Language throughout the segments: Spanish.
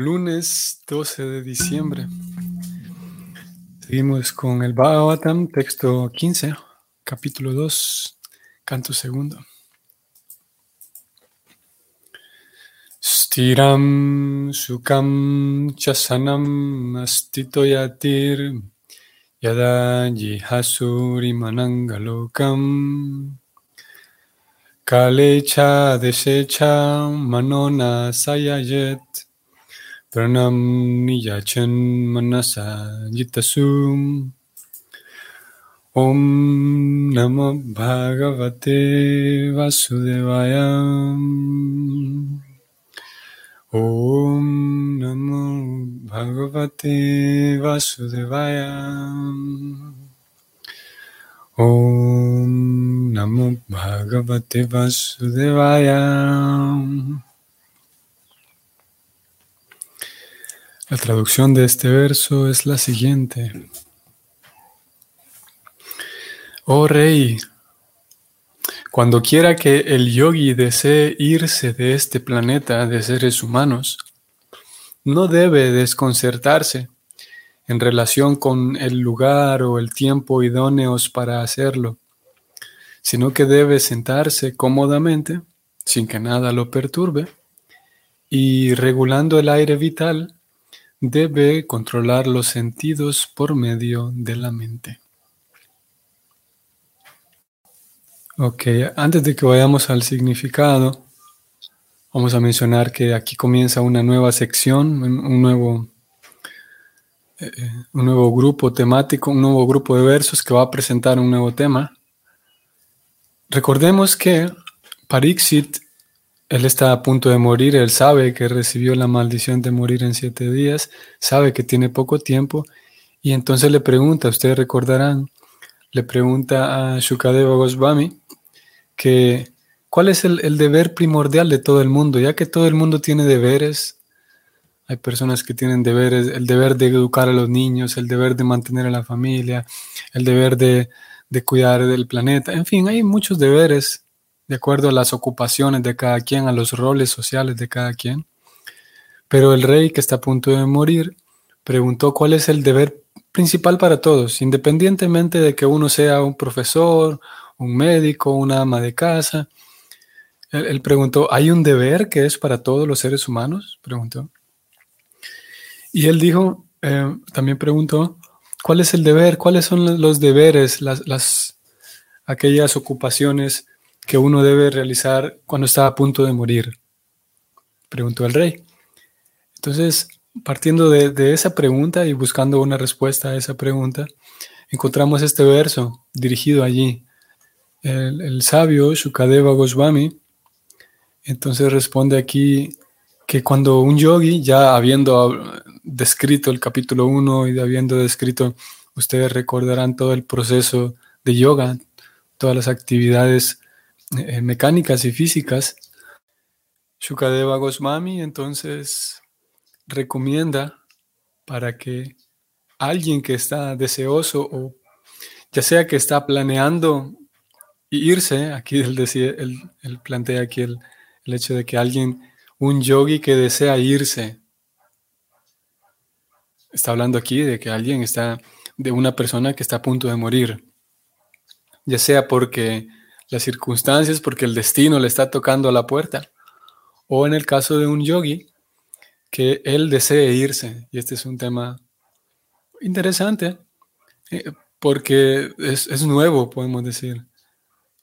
Lunes 12 de diciembre. Seguimos con el Bhagavatam, texto 15, capítulo 2, canto segundo. Stiram sukam chasanam astito yatir yada jihasuri manangalokam kalecha desecha manona sayayet प्रणम निजन मनसा जितसुम ओम नम भागवते वासुदेवाय ओम नम भगवते वासुदेवाय ओम नम भागवते वासुदेवाय La traducción de este verso es la siguiente. Oh rey, cuando quiera que el yogi desee irse de este planeta de seres humanos, no debe desconcertarse en relación con el lugar o el tiempo idóneos para hacerlo, sino que debe sentarse cómodamente, sin que nada lo perturbe, y regulando el aire vital, debe controlar los sentidos por medio de la mente. Ok, antes de que vayamos al significado, vamos a mencionar que aquí comienza una nueva sección, un nuevo, eh, eh, un nuevo grupo temático, un nuevo grupo de versos que va a presentar un nuevo tema. Recordemos que Pariksit él está a punto de morir, él sabe que recibió la maldición de morir en siete días, sabe que tiene poco tiempo y entonces le pregunta, ustedes recordarán, le pregunta a Shukadeva Goswami que cuál es el, deber primordial de todo el mundo, ya que todo el mundo tiene deberes, hay personas que tienen deberes, el deber de educar a los niños, el deber de mantener a la familia, el deber de, de cuidar del planeta, en fin, hay muchos deberes de acuerdo a las ocupaciones de cada quien, a los roles sociales de cada quien. Pero el rey que está a punto de morir preguntó cuál es el deber principal para todos, independientemente de que uno sea un profesor, un médico, una ama de casa. Él, preguntó, ¿hay un deber que es para todos los seres humanos? Preguntó. Y él dijo, eh, también preguntó, ¿cuál es el deber? ¿Cuáles son los deberes, las, las aquellas ocupaciones que uno debe realizar cuando está a punto de morir? Preguntó el rey. Entonces, partiendo de, esa pregunta y buscando una respuesta a esa pregunta, encontramos este verso dirigido allí. El, sabio Shukadeva Goswami, entonces responde aquí que cuando un yogi, ya habiendo descrito el capítulo 1 y habiendo descrito, ustedes recordarán todo el proceso de yoga, todas las actividades eh, mecánicas y físicas, Shukadeva Goswami entonces recomienda para que alguien que está deseoso o ya sea que está planeando irse, aquí él, decía, él, plantea aquí el, el hecho de que alguien, un yogi que desea irse, está hablando aquí de que alguien está, de una persona que está a punto de morir, ya sea porque las circunstancias porque el destino le está tocando a la puerta. O en el caso de un yogi, que él desee irse. Y este es un tema interesante, eh, porque es, nuevo, podemos decir.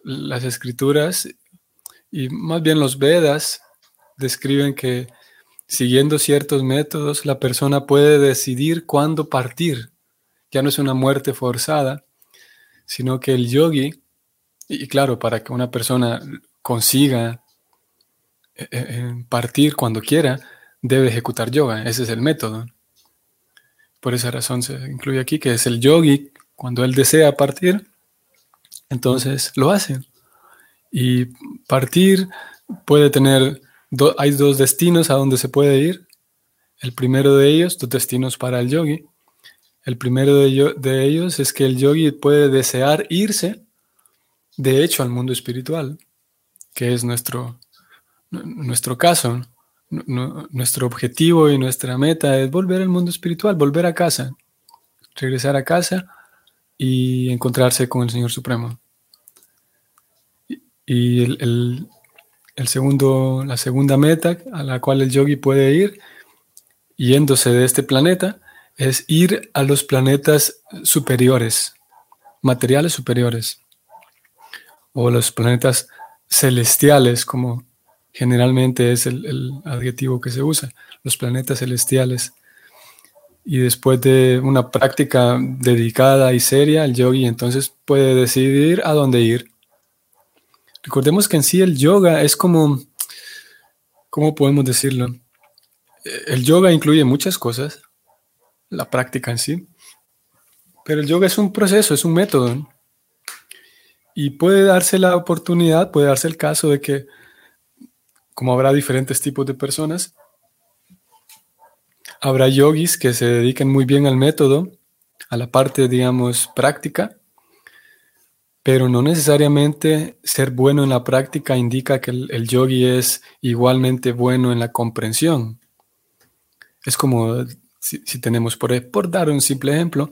Las escrituras y más bien los Vedas describen que siguiendo ciertos métodos la persona puede decidir cuándo partir. Ya no es una muerte forzada, sino que el yogi y claro, para que una persona consiga eh, eh, partir cuando quiera, debe ejecutar yoga. Ese es el método. Por esa razón se incluye aquí que es el yogi, cuando él desea partir, entonces lo hace. Y partir puede tener, hay dos destinos a donde se puede ir. El primero de ellos, dos destinos para el yogi. El primero de, de ellos es que el yogi puede desear irse de hecho al mundo espiritual, que es nuestro, nuestro caso. nuestro objetivo y nuestra meta es volver al mundo espiritual, volver a casa, regresar a casa y encontrarse con el Señor Supremo. Y el, segundo, la segunda meta a la cual el yogi puede ir, yéndose de este planeta, es ir a los planetas superiores, materiales superiores, o los planetas celestiales, como generalmente es el, adjetivo que se usa, los planetas celestiales. Y después de una práctica dedicada y seria, el yogi entonces puede decidir a dónde ir. Recordemos que en sí el yoga es como, ¿cómo podemos decirlo? El yoga incluye muchas cosas, la práctica en sí, pero el yoga es un proceso, es un método. Y puede darse la oportunidad, puede darse el caso de que, como habrá diferentes tipos de personas, habrá yogis que se dediquen muy bien al método, a la parte, digamos, práctica, pero no necesariamente ser bueno en la práctica indica que el, yogi es igualmente bueno en la comprensión. Es como si, tenemos, por, por dar un simple ejemplo,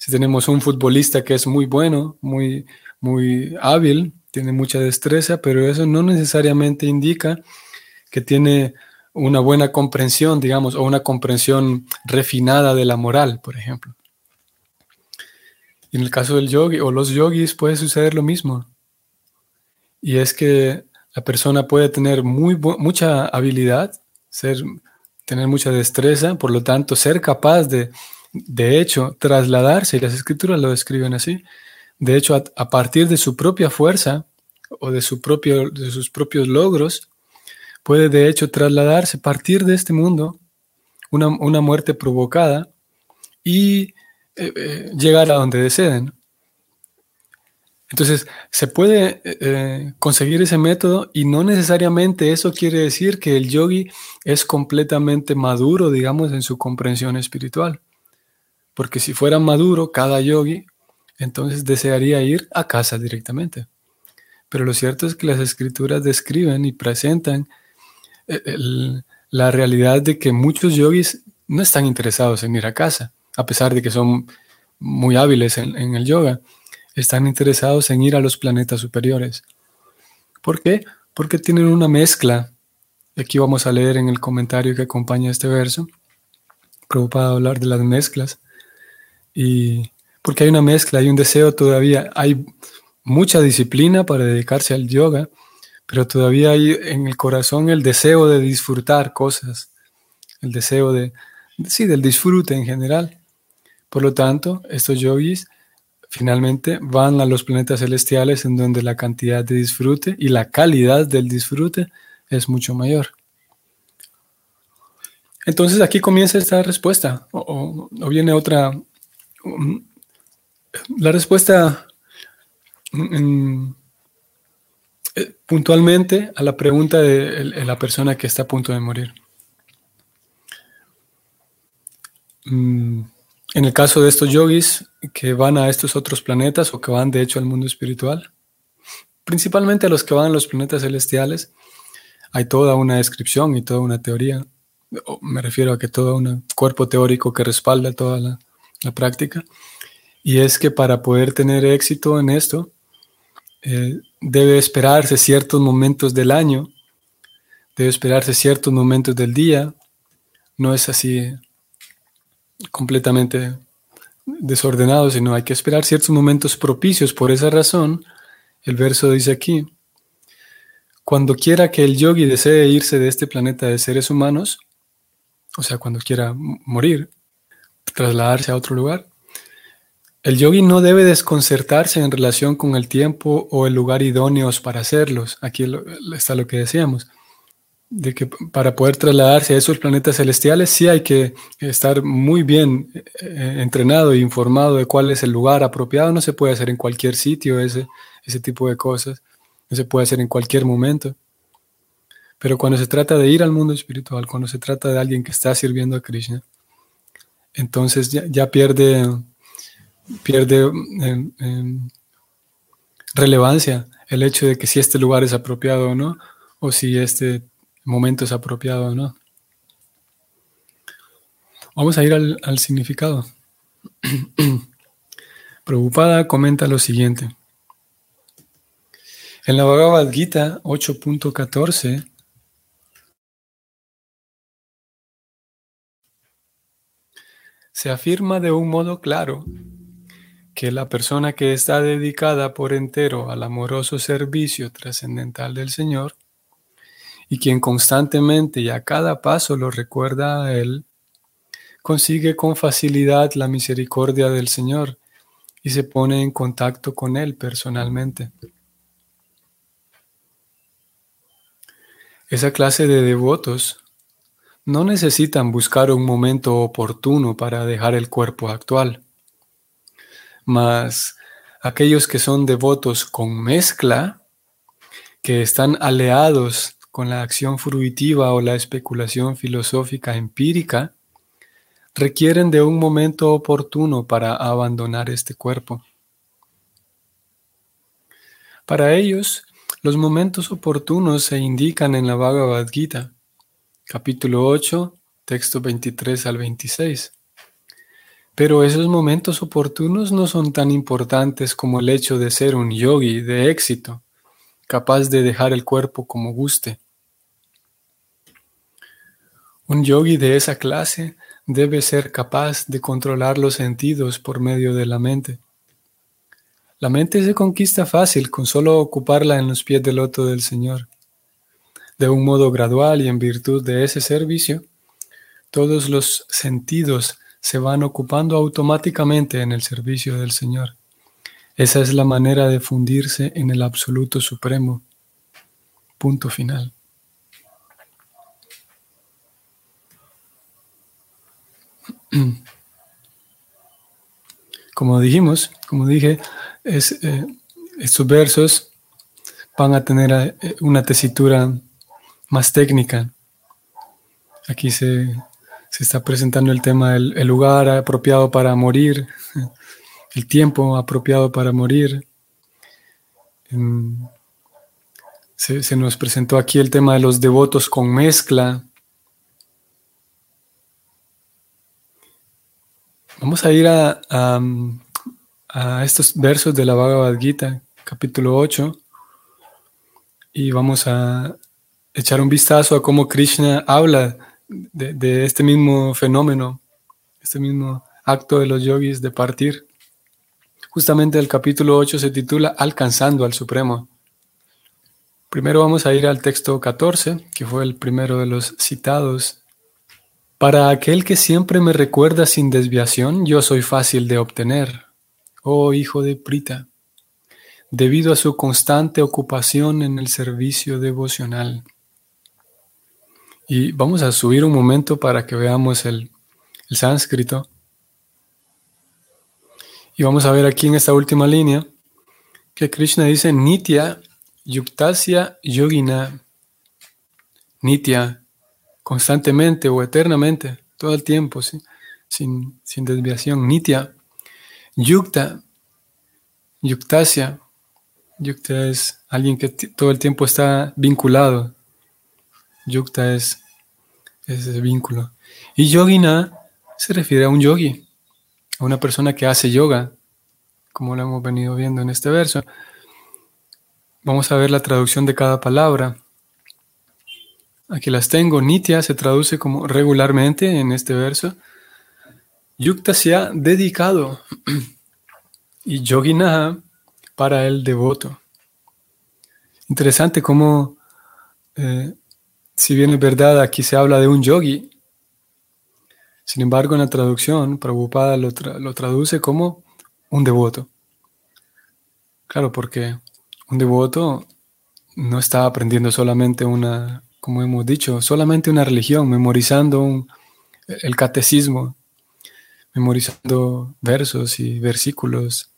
si tenemos un futbolista que es muy bueno, muy, muy hábil, tiene mucha destreza, pero eso no necesariamente indica que tiene una buena comprensión, digamos, o una comprensión refinada de la moral, por ejemplo. En el caso del yogi o los yogis puede suceder lo mismo. Y es que la persona puede tener muy mucha habilidad, ser, tener mucha destreza, por lo tanto ser capaz de, de hecho, trasladarse, y las escrituras lo describen así, de hecho, a, partir de su propia fuerza o de, su propio, de sus propios logros, puede de hecho trasladarse, partir de este mundo, una, una muerte provocada, y eh, eh, llegar a donde deseen. Entonces, se puede eh, conseguir ese método y no necesariamente eso quiere decir que el yogi es completamente maduro, digamos, en su comprensión espiritual. Porque si fuera maduro cada yogi, entonces desearía ir a casa directamente. Pero lo cierto es que las escrituras describen y presentan la realidad de que muchos yogis no están interesados en ir a casa a pesar de que son muy hábiles en, el yoga, están interesados en ir a los planetas superiores. ¿Por qué? Porque tienen una mezcla. Aquí vamos a leer en el comentario que acompaña este verso. Preocupado hablar de las mezclas. Y porque hay una mezcla, hay un deseo todavía, hay mucha disciplina para dedicarse al yoga, pero todavía hay en el corazón el deseo de disfrutar cosas, el deseo de, sí, del disfrute en general. Por lo tanto, estos yogis finalmente van a los planetas celestiales en donde la cantidad de disfrute y la calidad del disfrute es mucho mayor. Entonces aquí comienza esta respuesta, o, viene otra. Um, la respuesta mm, eh, puntualmente a la pregunta de, la persona que está a punto de morir. Mm, en el caso de estos yogis que van a estos otros planetas o que van de hecho al mundo espiritual, principalmente los que van a los planetas celestiales, hay toda una descripción y toda una teoría. Me refiero a que todo un cuerpo teórico que respalda toda la, práctica. Y es que para poder tener éxito en esto, eh, debe esperarse ciertos momentos del año, debe esperarse ciertos momentos del día. No es así completamente desordenado, sino hay que esperar ciertos momentos propicios. Por esa razón, el verso dice aquí, cuando quiera que el yogi desee irse de este planeta de seres humanos, o sea, cuando quiera morir, trasladarse a otro lugar, el yogi no debe desconcertarse en relación con el tiempo o el lugar idóneos para hacerlos. Aquí está lo que decíamos de que para poder trasladarse a esos planetas celestiales sí hay que estar muy bien eh, entrenado e informado de cuál es el lugar apropiado. No se puede hacer en cualquier sitio ese, ese tipo de cosas. No se puede hacer en cualquier momento. Pero cuando se trata de ir al mundo espiritual, cuando se trata de alguien que está sirviendo a Krishna, entonces ya, pierde, pierde em, relevancia el hecho de que si este lugar es apropiado o no, o si este momento es apropiado o no. Vamos a ir al, al significado. Prabhupada comenta lo siguiente. En la Bhagavad Gita 8.14 se afirma de un modo claro que la persona que está dedicada por entero al amoroso servicio trascendental del Señor y quien constantemente y a cada paso lo recuerda a Él, consigue con facilidad la misericordia del Señor y se pone en contacto con Él personalmente. Esa clase de devotos no necesitan buscar un momento oportuno para dejar el cuerpo actual, mas aquellos que son devotos con mezcla, que están aleados con la acción fruitiva o la especulación filosófica empírica, requieren de un momento oportuno para abandonar este cuerpo. Para ellos, los momentos oportunos se indican en la Bhagavad Gita, capítulo 8, texto 23 al 26. Pero esos momentos oportunos no son tan importantes como el hecho de ser un yogi de éxito, capaz de dejar el cuerpo como guste. Un yogi de esa clase debe ser capaz de controlar los sentidos por medio de la mente. La mente se conquista fácil con solo ocuparla en los pies del loto del Señor. De un modo gradual y en virtud de ese servicio, todos los sentidos se van ocupando automáticamente en el servicio del Señor. Esa es la manera de fundirse en el absoluto supremo. Punto final. Como dijimos, como dije, es, eh, estos versos van a tener eh, una tesitura más técnica. Aquí se, está presentando el tema del el lugar apropiado para morir, el tiempo apropiado para morir. Se, se, nos presentó aquí el tema de los devotos con mezcla. Vamos a ir a, a, estos versos de la Bhagavad Gita, capítulo 8, y vamos a echar un vistazo a cómo Krishna habla de, este mismo fenómeno, este mismo acto de los yogis de partir. Justamente el capítulo 8 se titula Alcanzando al Supremo. Primero vamos a ir al texto 14, que fue el primero de los citados para aquel que siempre me recuerda sin desviación, yo soy fácil de obtener, oh hijo de Prita, debido a su constante ocupación en el servicio devocional. Y vamos a subir un momento para que veamos el, sánscrito. Y vamos a ver aquí en esta última línea que Krishna dice Nitya Yuktasya Yogina. Nitya constantemente o eternamente, todo el tiempo, sin, sin desviación. Nitya, yukta, yuktasya. Yukta es alguien que todo el tiempo está vinculado. Yukta es, ese vínculo. Y yogina se refiere a un yogi, a una persona que hace yoga, como lo hemos venido viendo en este verso. Vamos a ver la traducción de cada palabra. Aquí las tengo. Nitya se traduce como regularmente en este verso. Yukta se ha dedicado. y Yoginaha para el devoto. Interesante cómo, eh, si bien es verdad, aquí se habla de un yogi, sin embargo en la traducción, Prabhupada lo, lo traduce como un devoto. Claro, porque un devoto no está aprendiendo solamente una, como hemos dicho, solamente una religión, memorizando el catecismo, memorizando versos y versículos,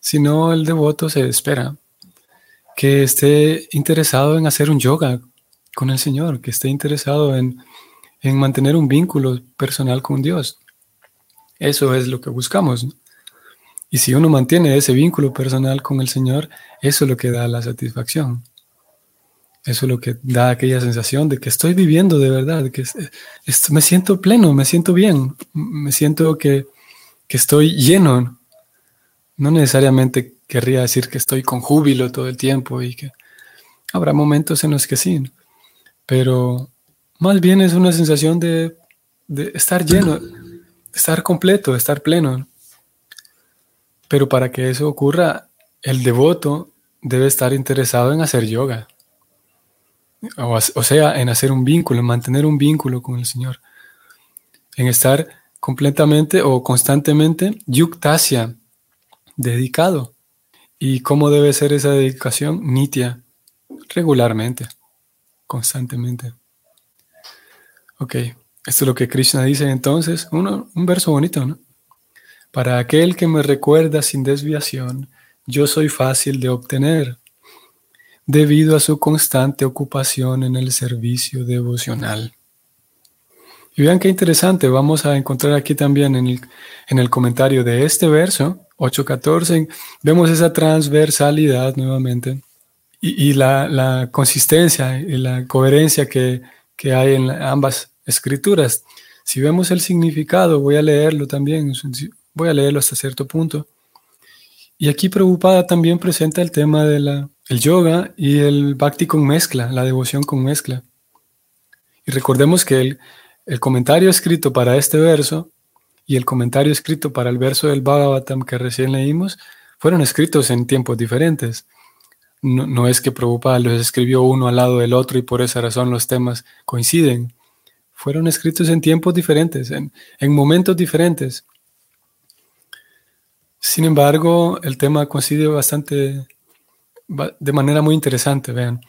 sino el devoto se espera que esté interesado en hacer un yoga con el Señor, que esté interesado en, en mantener un vínculo personal con Dios. Eso es lo que buscamos. Y si uno mantiene ese vínculo personal con el Señor, eso es lo que da la satisfacción. Eso es lo que da aquella sensación de que estoy viviendo de verdad, que me siento pleno, me siento bien, me siento que, que estoy lleno. No necesariamente querría decir que estoy con júbilo todo el tiempo y que habrá momentos en los que sí, pero más bien es una sensación de, estar lleno, estar completo, estar pleno. Pero para que eso ocurra, el devoto debe estar interesado en hacer yoga. O, sea, en hacer un vínculo, en mantener un vínculo con el Señor. En estar completamente o constantemente yuktasya, dedicado. ¿Y cómo debe ser esa dedicación? Nitya, regularmente, constantemente. Ok, esto es lo que Krishna dice entonces, un verso bonito, ¿no? Para aquel que me recuerda sin desviación, yo soy fácil de obtener, debido a su constante ocupación en el servicio devocional. Y vean qué interesante, vamos a encontrar aquí también en el, en el comentario de este verso, 8.14, vemos esa transversalidad nuevamente y, la, consistencia y la coherencia que, que hay en ambas escrituras. Si vemos el significado, voy a leerlo también, Voy a leerlo hasta cierto punto. Y aquí Prabhupada también presenta el tema del yoga y el bhakti con mezcla, la devoción con mezcla. Y recordemos que el, el comentario escrito para este verso y el comentario escrito para el verso del Bhagavatam que recién leímos fueron escritos en tiempos diferentes. No, es que Prabhupada los escribió uno al lado del otro y por esa razón los temas coinciden. Fueron escritos en tiempos diferentes, en, en momentos diferentes. Sin embargo, el tema coincide bastante, de manera muy interesante, vean.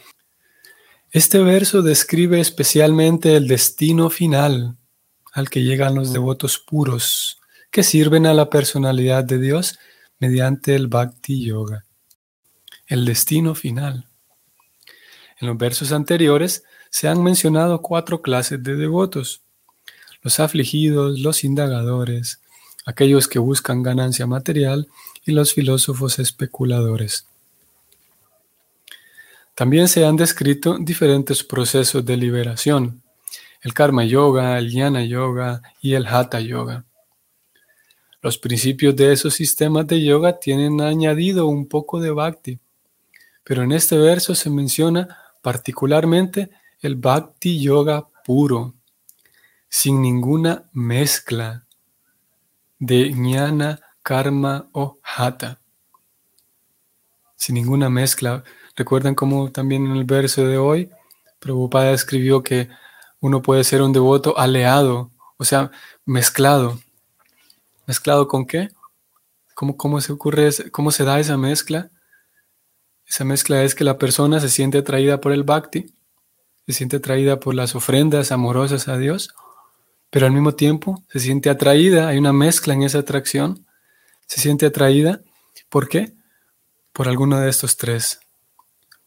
Este verso describe especialmente el destino final al que llegan los devotos puros, que sirven a la personalidad de Dios mediante el Bhakti Yoga. El destino final. En los versos anteriores se han mencionado cuatro clases de devotos. Los afligidos, los indagadores, aquellos que buscan ganancia material y los filósofos especuladores. También se han descrito diferentes procesos de liberación, el karma yoga, el jnana yoga y el hatha yoga. Los principios de esos sistemas de yoga tienen añadido un poco de bhakti, pero en este verso se menciona particularmente el bhakti yoga puro, sin ninguna mezcla de jnana, karma o hatha. Sin ninguna mezcla. Recuerdan cómo también en el verso de hoy, Prabhupada escribió que uno puede ser un devoto aleado, o sea, mezclado. ¿Mezclado con qué? ¿Cómo, cómo se ocurre, cómo se da esa mezcla? Esa mezcla es que la persona se siente atraída por el bhakti, se siente atraída por las ofrendas amorosas a Dios, pero al mismo tiempo se siente atraída, hay una mezcla en esa atracción, se siente atraída, ¿por qué? Por alguno de estos tres.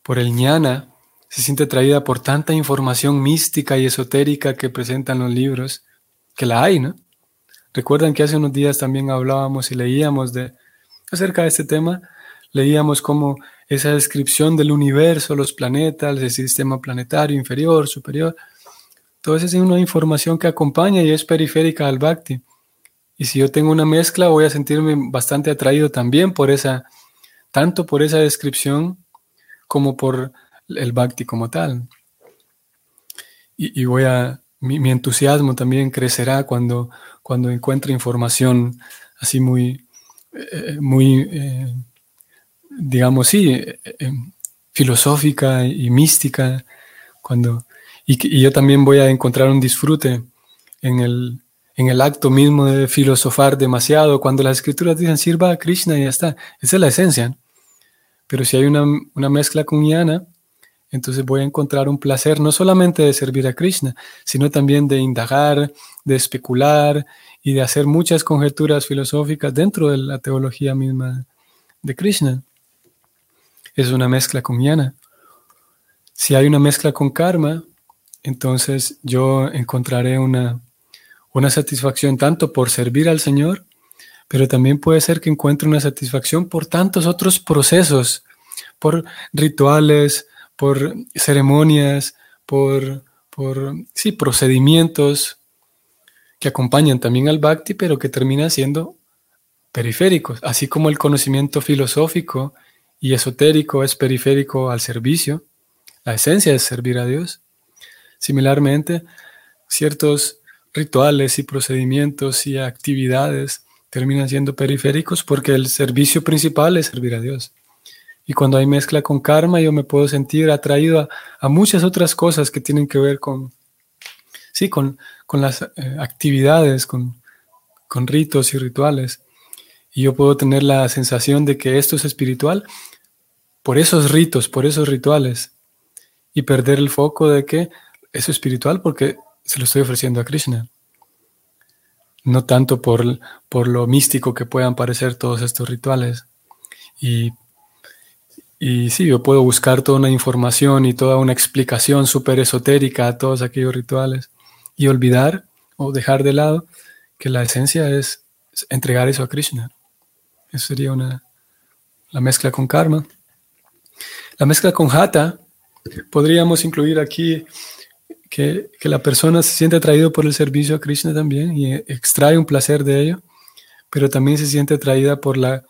Por el ñana, se siente atraída por tanta información mística y esotérica que presentan los libros, que la hay, ¿no? Recuerdan que hace unos días también hablábamos y leíamos de acerca de este tema, leíamos cómo esa descripción del universo, los planetas, el sistema planetario inferior, superior, todo eso es una información que acompaña y es periférica al Bhakti. Y si yo tengo una mezcla, voy a sentirme bastante atraído también por esa, tanto por esa descripción como por el Bhakti como tal. Y, voy a, mi, entusiasmo también crecerá cuando, cuando encuentre información así muy, eh, muy, eh, digamos, sí, eh, filosófica y mística, cuando y, yo también voy a encontrar un disfrute en el, en el acto mismo de filosofar demasiado. Cuando las escrituras dicen sirva a Krishna y ya está. Esa es la esencia. Pero si hay una, una mezcla con Yana, entonces voy a encontrar un placer no solamente de servir a Krishna, sino también de indagar, de especular y de hacer muchas conjeturas filosóficas dentro de la teología misma de Krishna. Es una mezcla con Yana. Si hay una mezcla con karma, entonces yo encontraré una, una satisfacción tanto por servir al Señor, pero también puede ser que encuentre una satisfacción por tantos otros procesos, por rituales, por ceremonias, por, por sí, procedimientos que acompañan también al bhakti, pero que terminan siendo periféricos, así como el conocimiento filosófico y esotérico es periférico al servicio, la esencia es servir a Dios. Similarmente, ciertos rituales y procedimientos y actividades terminan siendo periféricos porque el servicio principal es servir a Dios. Y cuando hay mezcla con karma, yo me puedo sentir atraído a, muchas otras cosas que tienen que ver con, sí, con, con las eh, actividades, con, con ritos y rituales. Y yo puedo tener la sensación de que esto es espiritual por esos ritos, por esos rituales. Y perder el foco de que es espiritual porque se lo estoy ofreciendo a Krishna. No tanto por, por lo místico que puedan parecer todos estos rituales. Y y sí, yo puedo buscar toda una información y toda una explicación súper esotérica a todos aquellos rituales y olvidar o dejar de lado que la esencia es entregar eso a Krishna. Eso sería una, la mezcla con karma. La mezcla con hatha, podríamos incluir aquí que, que, la persona se siente atraído por el servicio a Krishna también y extrae un placer de ello, pero también se siente atraída por la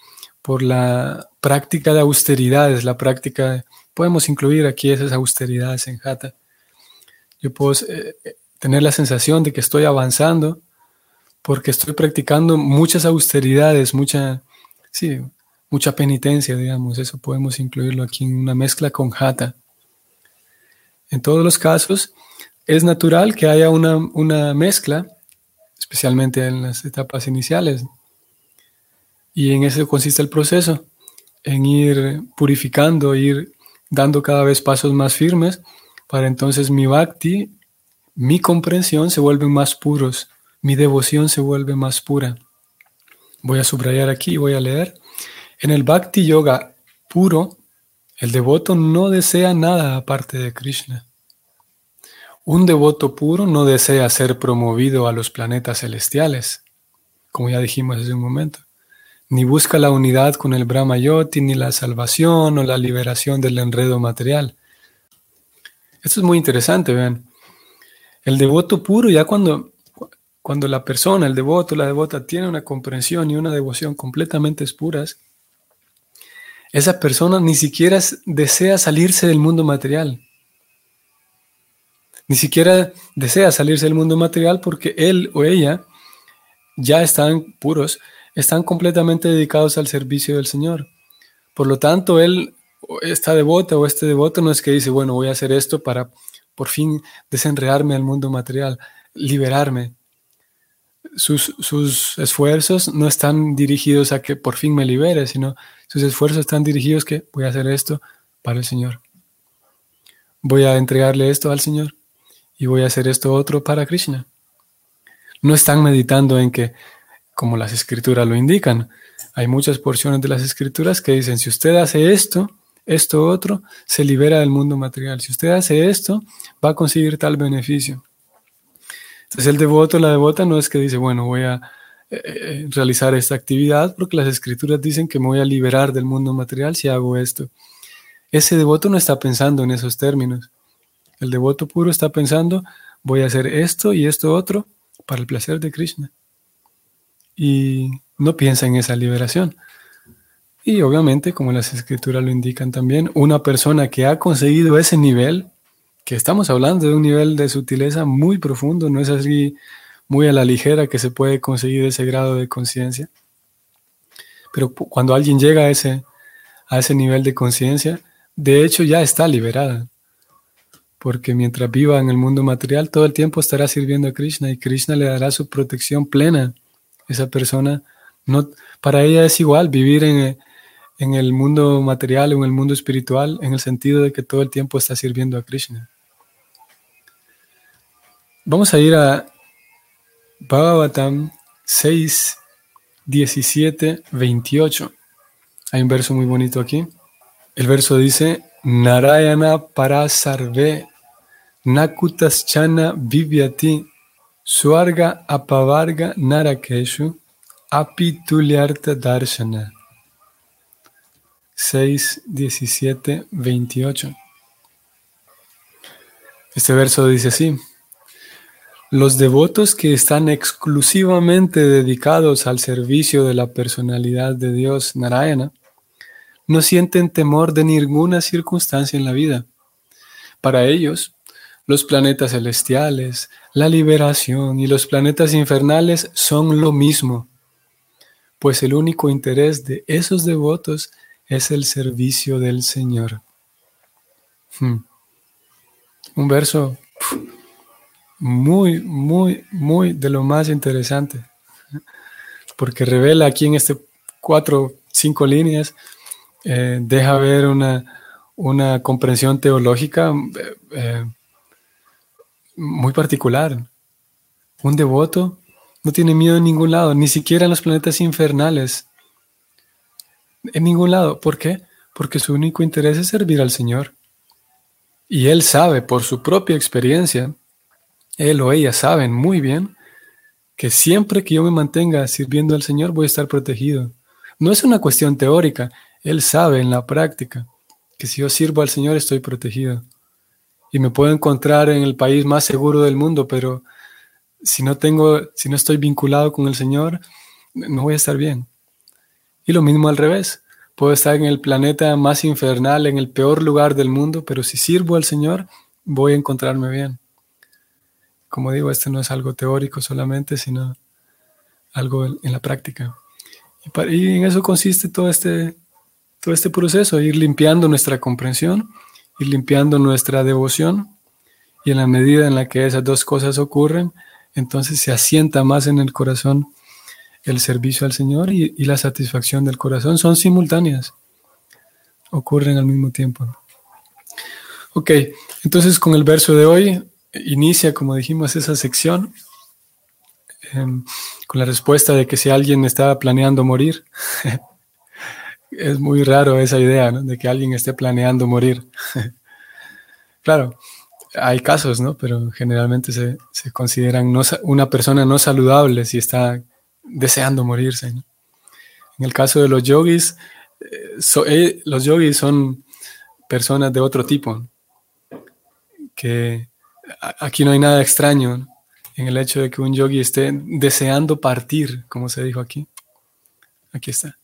por la práctica de austeridades, la práctica, podemos incluir aquí esas austeridades en Hatha. Yo puedo eh, eh, tener la sensación de que estoy avanzando porque estoy practicando muchas austeridades, mucha, sí, mucha penitencia, digamos, eso podemos incluirlo aquí en una mezcla con Hatha. En todos los casos, es natural que haya una, una mezcla, especialmente en las etapas iniciales, y en eso consiste el proceso, en ir purificando, ir dando cada vez pasos más firmes, para entonces mi bhakti, mi comprensión se vuelve más puros, mi devoción se vuelve más pura. Voy a subrayar aquí, voy a leer. En el bhakti yoga puro, el devoto no desea nada aparte de Krishna. Un devoto puro no desea ser promovido a los planetas celestiales, como ya dijimos hace un momento ni busca la unidad con el Brahma Yoti, ni la salvación o la liberación del enredo material. Esto es muy interesante, vean. El devoto puro, ya cuando, cuando la persona, el devoto, la devota, tiene una comprensión y una devoción completamente puras, esa persona ni siquiera desea salirse del mundo material. Ni siquiera desea salirse del mundo material porque él o ella ya están puros están completamente dedicados al servicio del Señor. Por lo tanto, él, esta devota o este devoto no es que dice, bueno, voy a hacer esto para por fin desenredarme del mundo material, liberarme. Sus, sus, esfuerzos no están dirigidos a que por fin me libere, sino sus esfuerzos están dirigidos que voy a hacer esto para el Señor. Voy a entregarle esto al Señor y voy a hacer esto otro para Krishna. No están meditando en que como las escrituras lo indican. Hay muchas porciones de las escrituras que dicen, si usted hace esto, esto otro, se libera del mundo material. Si usted hace esto, va a conseguir tal beneficio. Entonces el devoto, la devota no es que dice, bueno, voy a eh, eh, realizar esta actividad porque las escrituras dicen que me voy a liberar del mundo material si hago esto. Ese devoto no está pensando en esos términos. El devoto puro está pensando, voy a hacer esto y esto otro para el placer de Krishna y no piensa en esa liberación. Y obviamente, como las escrituras lo indican también, una persona que ha conseguido ese nivel, que estamos hablando de un nivel de sutileza muy profundo, no es así muy a la ligera que se puede conseguir ese grado de conciencia. Pero cuando alguien llega a ese, a ese nivel de conciencia, de hecho ya está liberada. Porque mientras viva en el mundo material, todo el tiempo estará sirviendo a Krishna y Krishna le dará su protección plena esa persona, no, para ella es igual vivir en, en el mundo material o en el mundo espiritual, en el sentido de que todo el tiempo está sirviendo a Krishna. Vamos a ir a Bhagavatam 6, 17, 28. Hay un verso muy bonito aquí. El verso dice, Narayana parasarve nakutaschana vivyati Suarga apavarga narakeshu apituliarta darshana. 6, 17, 28. Este verso dice así, los devotos que están exclusivamente dedicados al servicio de la personalidad de Dios Narayana no sienten temor de ninguna circunstancia en la vida. Para ellos, los planetas celestiales, la liberación y los planetas infernales son lo mismo, pues el único interés de esos devotos es el servicio del Señor. Hmm. Un verso muy, muy, muy de lo más interesante, porque revela aquí en este cuatro, cinco líneas, eh, deja ver una, una comprensión teológica eh, eh, muy particular. Un devoto no tiene miedo en ningún lado, ni siquiera en los planetas infernales. En ningún lado. ¿Por qué? Porque su único interés es servir al Señor. Y él sabe por su propia experiencia, él o ella saben muy bien que siempre que yo me mantenga sirviendo al Señor voy a estar protegido. No es una cuestión teórica, él sabe en la práctica que si yo sirvo al Señor estoy protegido y me puedo encontrar en el país más seguro del mundo, pero si no tengo, si no estoy vinculado con el Señor, no voy a estar bien. Y lo mismo al revés. Puedo estar en el planeta más infernal, en el peor lugar del mundo, pero si sirvo al Señor, voy a encontrarme bien. Como digo, esto no es algo teórico solamente, sino algo en la práctica. Y, en eso consiste todo este, todo este proceso, ir limpiando nuestra comprensión ir limpiando nuestra devoción y en la medida en la que esas dos cosas ocurren, entonces se asienta más en el corazón el servicio al Señor y, la satisfacción del corazón. Son simultáneas, ocurren al mismo tiempo. Ok, entonces con el verso de hoy inicia, como dijimos, esa sección em, con la respuesta de que si alguien está planeando morir, es muy raro esa idea, ¿no? De que alguien esté planeando morir. claro, hay casos, ¿no? Pero generalmente se, se consideran una persona no saludable si está deseando morirse. En el caso de los yogis, eh, eh, los yogis son personas de otro tipo, que aquí no hay nada extraño en el hecho de que un yogi esté deseando partir, como se dijo aquí. Aquí está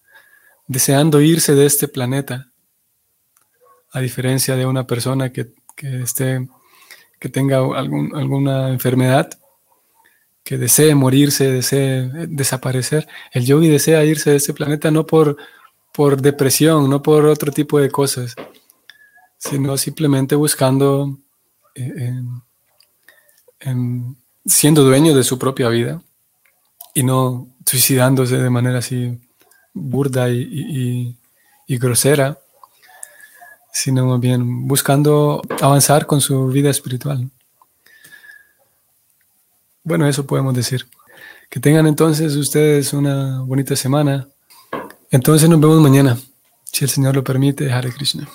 deseando irse de este planeta, a diferencia de una persona que, esté, que tenga alguna enfermedad, que desee morirse, desee desaparecer. El yogi desea irse de este planeta no por, por depresión, no por otro tipo de cosas, sino simplemente buscando, eh, siendo dueño de su propia vida y no suicidándose de manera así burda y, grosera, sino bien buscando avanzar con su vida espiritual. Bueno, eso podemos decir. Que tengan entonces ustedes una bonita semana. Entonces nos vemos mañana, si el Señor lo permite. Hare Krishna.